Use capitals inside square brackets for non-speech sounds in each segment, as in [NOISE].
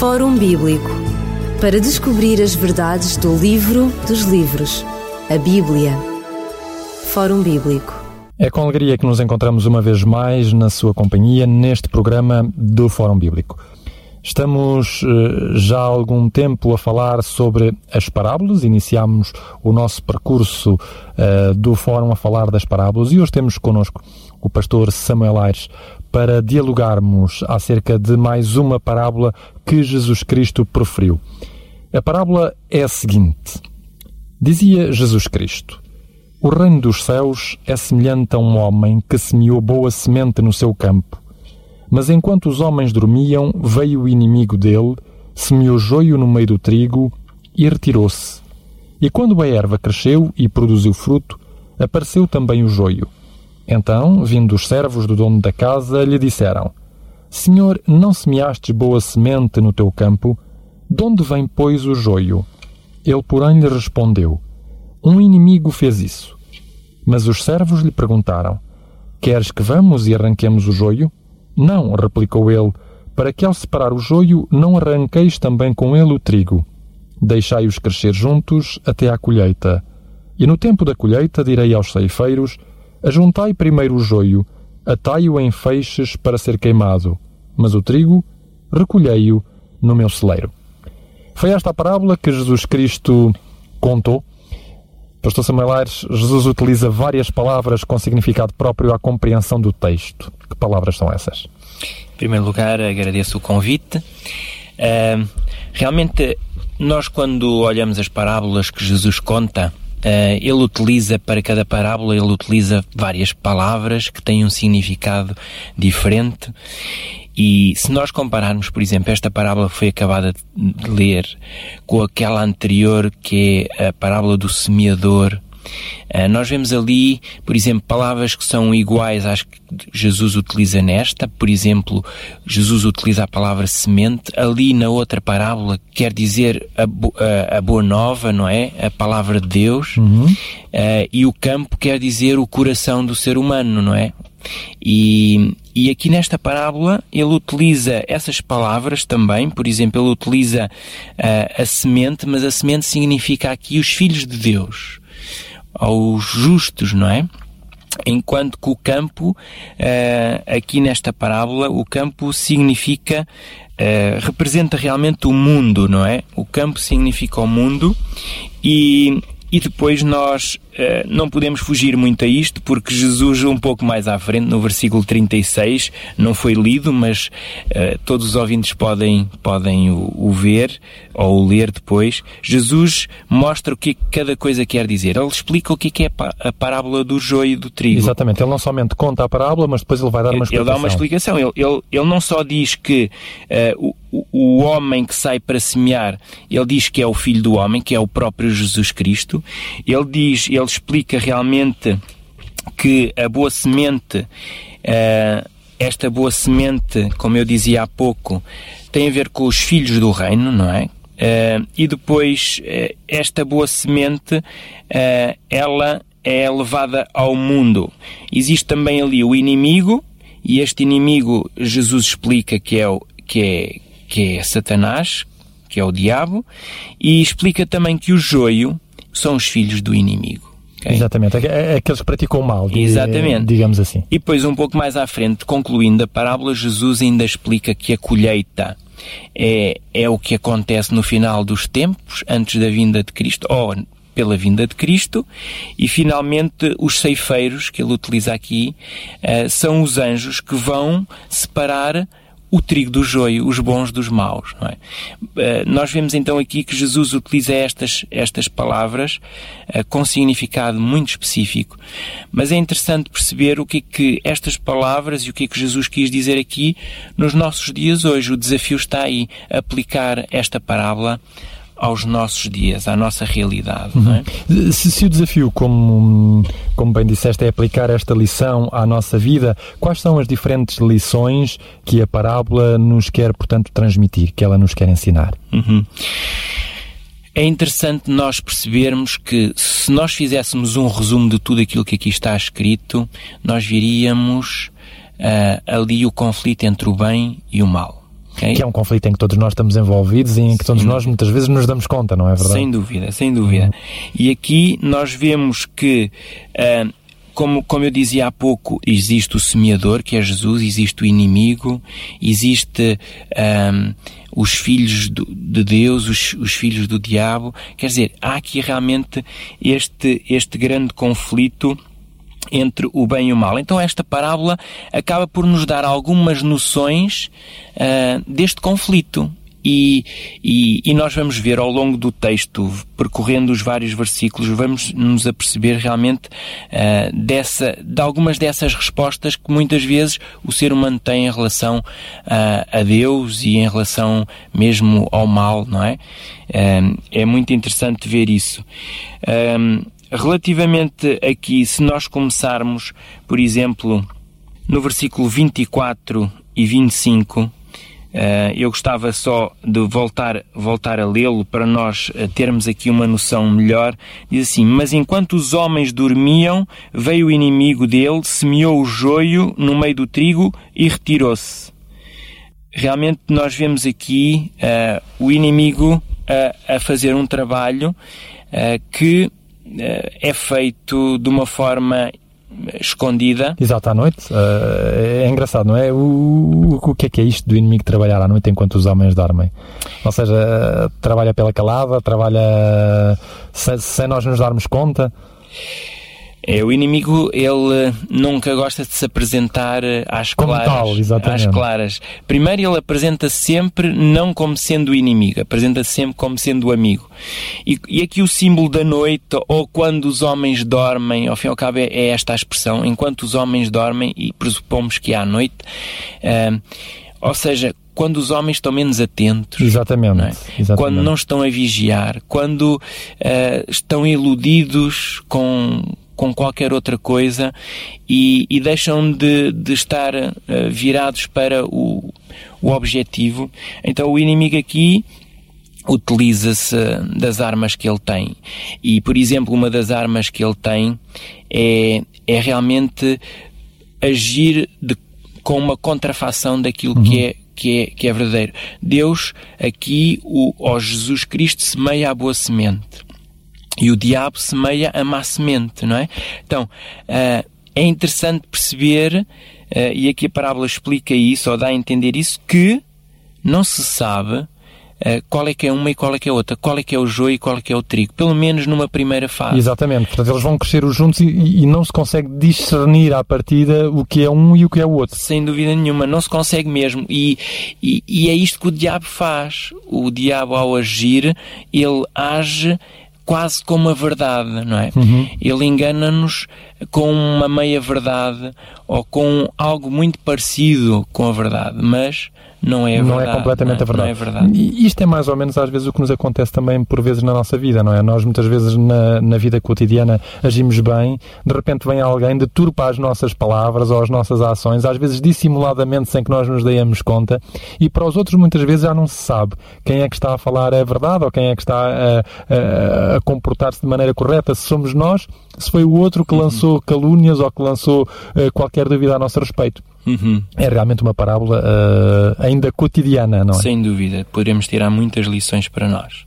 Fórum Bíblico para descobrir as verdades do livro dos livros, a Bíblia. Fórum Bíblico. É com alegria que nos encontramos uma vez mais na sua companhia neste programa do Fórum Bíblico. Estamos eh, já há algum tempo a falar sobre as parábolas, iniciámos o nosso percurso uh, do Fórum a falar das parábolas e hoje temos connosco o pastor Samuel Aires para dialogarmos acerca de mais uma parábola que Jesus Cristo proferiu. A parábola é a seguinte: Dizia Jesus Cristo: O reino dos céus é semelhante a um homem que semeou boa semente no seu campo. Mas enquanto os homens dormiam, veio o inimigo dele, semeou joio no meio do trigo e retirou-se. E quando a erva cresceu e produziu fruto, apareceu também o joio. Então, vindo os servos do dono da casa, lhe disseram: Senhor, não semeastes boa semente no teu campo? De onde vem, pois, o joio? Ele, porém, lhe respondeu: Um inimigo fez isso. Mas os servos lhe perguntaram: Queres que vamos e arranquemos o joio? Não, replicou ele, para que ao separar o joio não arranqueis também com ele o trigo. Deixai-os crescer juntos até à colheita. E no tempo da colheita direi aos ceifeiros: Ajuntai primeiro o joio, atai-o em feixes para ser queimado, mas o trigo recolhei-o no meu celeiro. Foi esta a parábola que Jesus Cristo contou. Pastor Samuel Aires, Jesus utiliza várias palavras com significado próprio à compreensão do texto. Que palavras são essas? Em primeiro lugar, agradeço o convite. Uh, realmente, nós quando olhamos as parábolas que Jesus conta, ele utiliza para cada parábola, ele utiliza várias palavras que têm um significado diferente. E se nós compararmos, por exemplo, esta parábola que foi acabada de ler com aquela anterior, que é a parábola do semeador, Uh, nós vemos ali, por exemplo, palavras que são iguais às que Jesus utiliza nesta. Por exemplo, Jesus utiliza a palavra semente. Ali na outra parábola quer dizer a, a, a boa nova, não é? A palavra de Deus. Uhum. Uh, e o campo quer dizer o coração do ser humano, não é? E, e aqui nesta parábola ele utiliza essas palavras também, por exemplo, ele utiliza uh, a semente, mas a semente significa aqui os filhos de Deus aos justos, não é? Enquanto que o campo, uh, aqui nesta parábola, o campo significa, uh, representa realmente o mundo, não é? O campo significa o mundo e, e depois nós não podemos fugir muito a isto, porque Jesus, um pouco mais à frente, no versículo 36, não foi lido, mas uh, todos os ouvintes podem, podem o, o, ver ou o ler depois. Jesus mostra o que cada coisa quer dizer. Ele explica o que é a parábola do joio e do trigo. Exatamente. Ele não somente conta a parábola, mas depois ele vai dar uma explicação. Ele dá uma explicação. Ele, ele, ele não só diz que uh, o, o homem que sai para semear, ele diz que é o filho do homem, que é o próprio Jesus Cristo. Ele diz, ele explica realmente que a boa semente, uh, esta boa semente, como eu dizia há pouco, tem a ver com os filhos do reino, não é? Uh, e depois, uh, esta boa semente, ela é levada ao mundo. Existe também ali o inimigo, e este inimigo Jesus explica que é, o, que é, que é Satanás, que é o diabo, e explica também que o joio são os filhos do inimigo. Okay? Exatamente, é, é aqueles que praticam mal, Exatamente. digamos assim. E depois, um pouco mais à frente, concluindo a parábola, Jesus ainda explica que a colheita é, é o que acontece no final dos tempos, antes da vinda de Cristo, ou pela vinda de Cristo, e finalmente os ceifeiros, que ele utiliza aqui, uh, são os anjos que vão separar o trigo do joio, os bons dos maus. É? Uh, nós vemos então aqui que Jesus utiliza estas, estas palavras uh, com significado muito específico, mas é interessante perceber o que é que estas palavras e o que é que Jesus quis dizer aqui nos nossos dias hoje. O desafio está aí, aplicar esta parábola aos nossos dias, à nossa realidade. Uhum. É? Se, se, o desafio, como, como bem disseste, é aplicar esta lição à nossa vida, quais são as diferentes lições que a parábola nos quer, portanto, transmitir, que ela nos quer ensinar? Uhum. É interessante nós percebermos que se nós fizéssemos um resumo de tudo aquilo que aqui está escrito, nós viríamos uh, ali o conflito entre o bem e o mal. Okay? Que é um conflito em que todos nós estamos envolvidos e em que todos nós muitas vezes nos damos conta, não é verdade? Sem dúvida, sem dúvida. E aqui nós vemos que uh, como, como eu dizia há pouco, existe o semeador, que é Jesus, existe o inimigo, existe um, os filhos do, de Deus, os, os, filhos do diabo. Quer dizer, há aqui realmente este, este grande conflito entre o bem e o mal. Então esta parábola acaba por nos dar algumas noções uh, deste conflito. E, e, e, nós vamos ver ao longo do texto, percorrendo os vários versículos, vamos nos aperceber realmente uh, dessa, de algumas dessas respostas que muitas vezes o ser humano tem em relação uh, a Deus e em relação mesmo ao mal, não é? Uh, é muito interessante ver isso. Relativamente aqui, se nós começarmos, por exemplo, no versículo 24 e 25, Uh, eu gostava só de voltar, voltar a lê-lo para nós uh, termos aqui uma noção melhor. Diz assim: Mas enquanto os homens dormiam, veio o inimigo dele, semeou o joio no meio do trigo e retirou-se. Realmente nós vemos aqui uh, o inimigo a fazer um trabalho que é feito de uma forma escondida. Exato, à noite. Uh, é engraçado, não é? O, o, que é que é isto do inimigo trabalhar à noite enquanto os homens dormem? Ou seja, trabalha pela calada, trabalha sem, sem nós nos darmos conta. É, o inimigo, ele nunca gosta de se apresentar às como claras. Tal, exatamente. Às claras. Primeiro, ele apresenta -se sempre não como sendo o inimigo, apresenta-se sempre como sendo o amigo. E, e, aqui o símbolo da noite, ou quando os homens dormem, ao fim e ao cabo é, é esta a expressão, enquanto os homens dormem, e presupomos que é à noite, uh, ou seja, quando os homens estão menos atentos. Exatamente. Não é? Exatamente. Quando não estão a vigiar, quando uh, estão iludidos com com qualquer outra coisa e, e deixam de, de estar uh, virados para o, o objetivo. Então o inimigo aqui utiliza-se das armas que ele tem. E, por exemplo, uma das armas que ele tem é, é realmente agir de, com uma contrafação daquilo uhum. que é que é, que é verdadeiro. Deus, aqui, o, ó Jesus Cristo, semeia a boa semente. E o diabo semeia a má semente, não é? Então, uh, é interessante perceber, uh, e aqui a parábola explica isso, ou dá a entender isso, que não se sabe Uh, qual é que é uma e qual é que é outra, qual é que é o joio e qual é que é o trigo, pelo menos numa primeira fase. Exatamente, portanto eles vão crescer juntos e, e, não se consegue discernir à partida o que é um e o que é o outro. Sem dúvida nenhuma, não se consegue mesmo e, e, e é isto que o diabo faz. O diabo ao agir, ele age quase como a verdade, não é? Uhum. Ele engana-nos com uma meia verdade ou com algo muito parecido com a verdade, mas não é não verdade. Não é completamente não, a verdade. Não é verdade. Isto é mais ou menos às vezes o que nos acontece também por vezes na nossa vida, não é? Nós muitas vezes na, na vida cotidiana agimos bem, de repente vem alguém, deturpa as nossas palavras ou as nossas ações, às vezes dissimuladamente sem que nós nos demos conta, e para os outros muitas vezes já não se sabe quem é que está a falar a verdade ou quem é que está a, a, a comportar-se de maneira correta, se somos nós, se foi o outro que uhum. lançou calúnias ou que lançou uh, qualquer dúvida a nosso respeito. Uhum. É realmente uma parábola uh, ainda cotidiana, não é? Sem dúvida, poderemos tirar muitas lições para nós.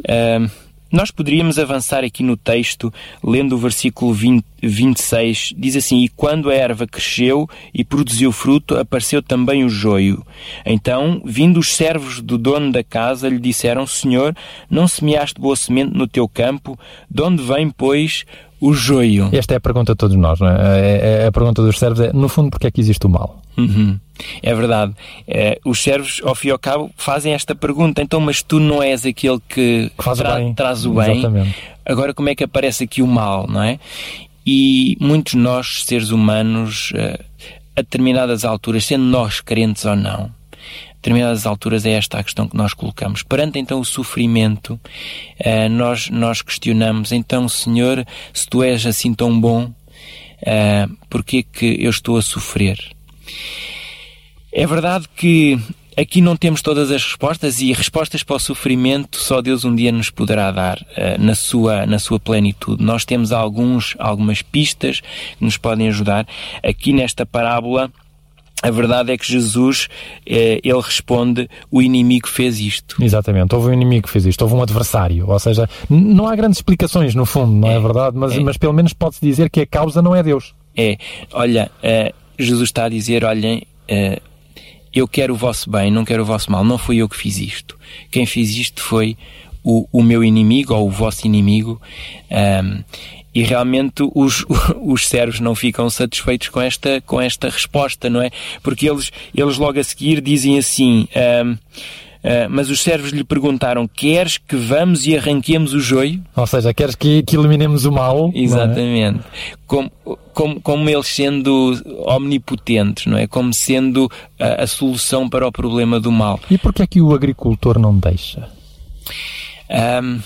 Uh, nós poderíamos avançar aqui no texto, lendo o versículo 20, 26, diz assim: E quando a erva cresceu e produziu fruto, apareceu também o joio. Então, vindo os servos do dono da casa, lhe disseram: Senhor, não semeaste boa semente no teu campo? De onde vem, pois, o joio? Esta é a pergunta de todos nós, não é? é, é a pergunta dos servos é, no fundo, porque é que existe o mal? Uhum. É verdade. É, os servos, ao fim e ao cabo, fazem esta pergunta. Então, mas tu não és aquele que, faz tra bem. traz o bem? Exatamente. Agora, como é que aparece aqui o mal, não é? E muitos nós, seres humanos, eh, a determinadas alturas, sendo nós crentes ou não, determinadas alturas é esta a questão que nós colocamos. Perante então o sofrimento, uh, nós, nós questionamos, então Senhor, se Tu és assim tão bom, uh, porquê que eu estou a sofrer? É verdade que aqui não temos todas as respostas e respostas para o sofrimento só Deus um dia nos poderá dar uh, na, sua, na sua plenitude. Nós temos alguns, algumas pistas que nos podem ajudar. Aqui nesta parábola, a verdade é que Jesus, eh, ele responde, o inimigo fez isto. Exatamente, houve um inimigo que fez isto, houve um adversário, ou seja, não há grandes explicações no fundo, não é, é verdade? Mas, é. mas pelo menos pode-se dizer que a causa não é Deus. É, olha, eh, Jesus está a dizer, olhem, eh, eu quero o vosso bem, não quero o vosso mal, não fui eu que fiz isto. Quem fez isto foi o, o meu inimigo ou o vosso inimigo. Um, e realmente os, [LAUGHS] os servos não ficam satisfeitos com esta, com esta resposta, não é? Porque eles, eles logo a seguir dizem assim. Um, Uh, mas os servos lhe perguntaram: Queres que vamos e arranquemos o joio? Ou seja, queres que, que eliminemos o mal? É? Exatamente. É? Como, como, como eles sendo omnipotentes, não é? Como sendo a, a solução para o problema do mal. E porquê é que o agricultor não deixa? Um,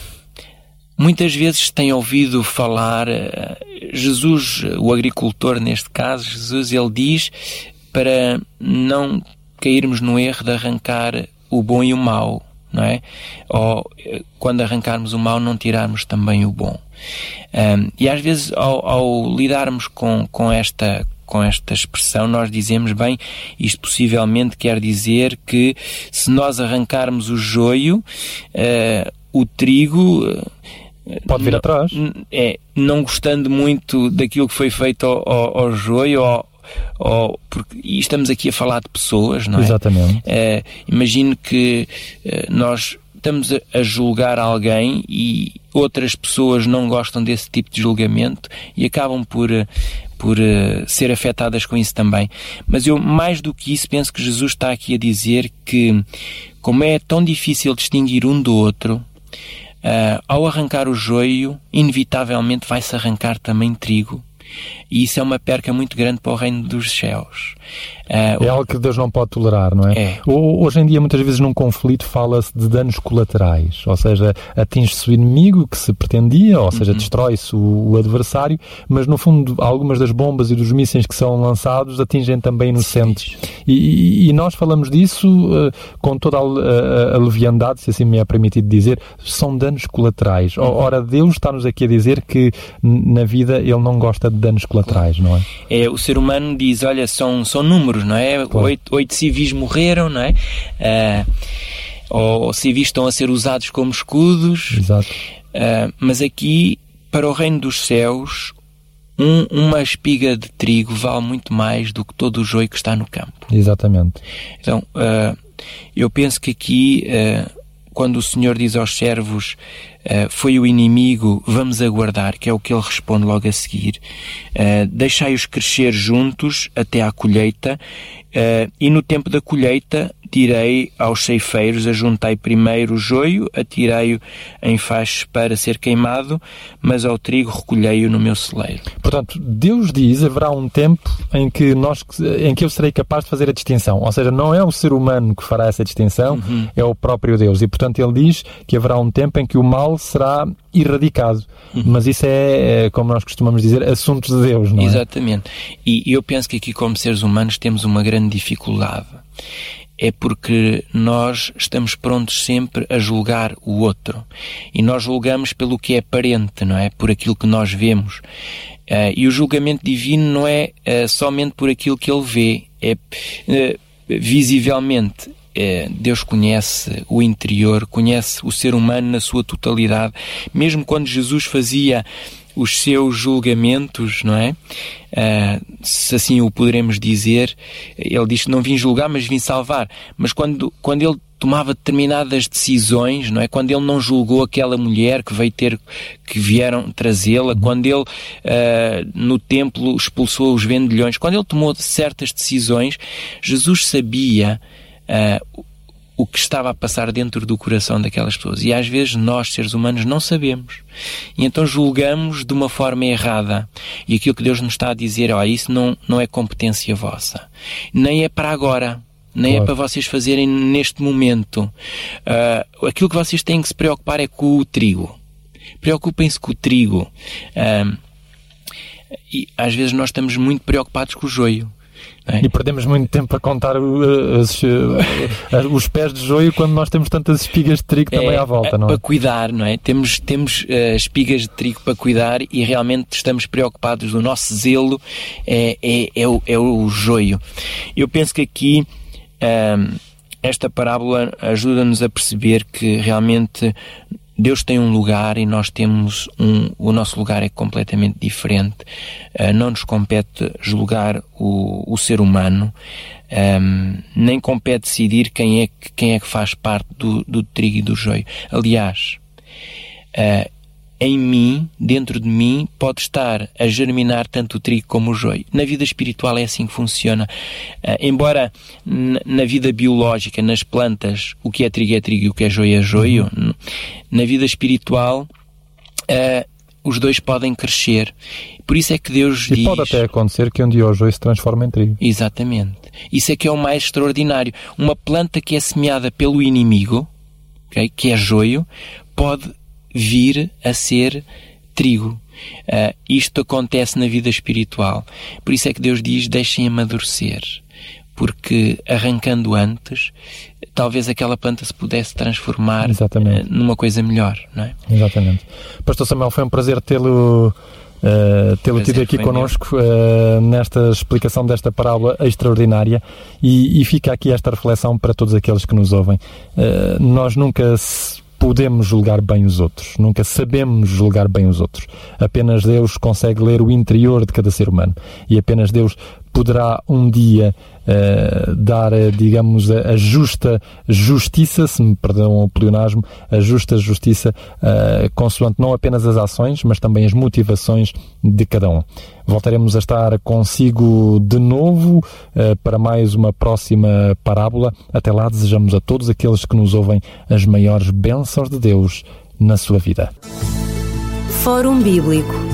muitas vezes tem ouvido falar, uh, Jesus, o agricultor neste caso, Jesus, ele diz para não cairmos no erro de arrancar o bom e o mau, não é? Ou eh, quando arrancarmos o mau, não tirarmos também o bom. Um, e às vezes, ao, ao lidarmos com, com esta com esta expressão, nós dizemos, bem, isto possivelmente quer dizer que se nós arrancarmos o joio, uh, o trigo. Eh, Pode vir atrás. É, não gostando muito daquilo que foi feito ao, ao, ao joio, ao, ou porque e estamos aqui a falar de pessoas, não é? Exatamente. É, imagino que é, nós estamos a, julgar alguém e outras pessoas não gostam desse tipo de julgamento e acabam por por uh, ser afetadas com isso também. Mas eu mais do que isso penso que Jesus está aqui a dizer que como é tão difícil distinguir um do outro, Uh, ao arrancar o joio, inevitavelmente vai-se arrancar também trigo. E isso é uma perca muito grande para o reino dos céus. Uh, é algo que Deus não pode tolerar, não é? é. Hoje em dia, muitas vezes, num conflito, fala-se de danos colaterais, ou seja, atinge-se o inimigo que se pretendia, ou seja, uhum. destrói-se o, o, adversário, mas no fundo, algumas das bombas e dos mísseis que são lançados atingem também inocentes. E, e, nós falamos disso uh, com toda a, a, a, leviandade, se assim me é permitido dizer, são danos colaterais. Ora, Deus está-nos aqui a dizer que na vida Ele não gosta de danos colaterais, não é? É, o ser humano diz, olha, são, são números, não é? Claro. Oito, oito civis morreram, não é? Uh, ou civis estão a ser usados como escudos. Exato. Uh, mas aqui, para o reino dos céus, um, uma espiga de trigo vale muito mais do que todo o joio que está no campo. Exatamente. Então, uh, eu penso que aqui, quando o Senhor diz aos servos Uh, foi o inimigo, vamos aguardar, que é o que ele responde logo a seguir. Uh, Deixai-os crescer juntos até à colheita, uh, e no tempo da colheita direi aos ceifeiros: ajuntei primeiro o joio, atirei-o em fachos para ser queimado, mas ao trigo recolhei-o no meu celeiro. Portanto, Deus diz: haverá um tempo em que, nós, em que eu serei capaz de fazer a distinção. Ou seja, não é o ser humano que fará essa distinção, uhum. é o próprio Deus. E, portanto, ele diz que haverá um tempo em que o mal será erradicado. Uhum. Mas isso é, é, como nós costumamos dizer, assuntos de Deus, não é? Exatamente. E eu penso que aqui, como seres humanos, temos uma grande dificuldade é porque nós estamos prontos sempre a julgar o outro. E nós julgamos pelo que é aparente, não é? Por aquilo que nós vemos. Uh, e o julgamento divino não é uh, somente por aquilo que ele vê, é uh, visivelmente. Deus conhece o interior, conhece o ser humano na sua totalidade. Mesmo quando Jesus fazia os seus julgamentos, não é? Uh, se assim o poderemos dizer, ele diz que não vim julgar, mas vim salvar. Mas quando, quando ele tomava determinadas decisões, não é? Quando ele não julgou aquela mulher que veio ter, que vieram trazê-la, quando ele uh, no templo expulsou os vendilhões, quando ele tomou certas decisões, Jesus sabia uh, o que estava a passar dentro do coração daquelas pessoas. E às vezes nós, seres humanos, não sabemos. E então julgamos de uma forma errada. E aquilo que Deus nos está a dizer, ó, isso não, não é competência vossa. Nem é para agora. Nem é claro. é para vocês fazerem neste momento. Uh, aquilo que vocês têm que se preocupar é com o trigo. Preocupem-se com o trigo. Uh, e às vezes nós estamos muito preocupados com o joio. É? E perdemos muito tempo a contar uh, as, uh, os pés de joio quando nós temos tantas espigas de trigo também é, à volta, não é? Para cuidar, não é? Temos, temos uh, espigas de trigo para cuidar e realmente estamos preocupados. O nosso zelo é, é, é, o, é o joio. Eu penso que aqui esta parábola ajuda-nos a perceber que realmente Deus tem um lugar e nós temos um. O nosso lugar é completamente diferente. Uh, não nos compete julgar o, o ser humano, um, nem compete decidir quem é que, quem é que faz parte do, do trigo e do joio. Aliás, uh, em mim, dentro de mim, pode estar a germinar tanto o trigo como o joio. Na vida espiritual é assim que funciona. Uh, embora na vida biológica, nas plantas, o que é trigo é trigo e o que é joio é joio, uhum. na vida espiritual, uh, os dois podem crescer. Por isso é que Deus e diz... pode até acontecer que um dia o joio se transforme em trigo. Exatamente. Isso é que é o mais extraordinário. Uma planta que é semeada pelo inimigo, okay, que é joio, pode vir a ser trigo. Uh, isto acontece na vida espiritual. Por isso é que Deus diz: deixem amadurecer. Porque arrancando antes, talvez aquela planta se pudesse transformar uh, numa coisa melhor, não é? Exatamente. Pastor Samuel, foi um prazer tê-lo. Uh, tê-lo tido aqui connosco uh, nesta explicação desta parábola extraordinária e, e, fica aqui esta reflexão para todos aqueles que nos ouvem. Uh, nós nunca podemos julgar bem os outros, nunca sabemos julgar bem os outros. Apenas Deus consegue ler o interior de cada ser humano e apenas Deus poderá um dia uh, dar, eh, digamos, a, a, justa justiça, se me perdão o pleonasmo, a justa justiça, uh, consoante não apenas as ações, mas também as motivações de cada um. Voltaremos a estar consigo de novo uh, para mais uma próxima parábola. Até lá, desejamos a todos aqueles que nos ouvem as maiores bênçãos de Deus na sua vida. Fórum Bíblico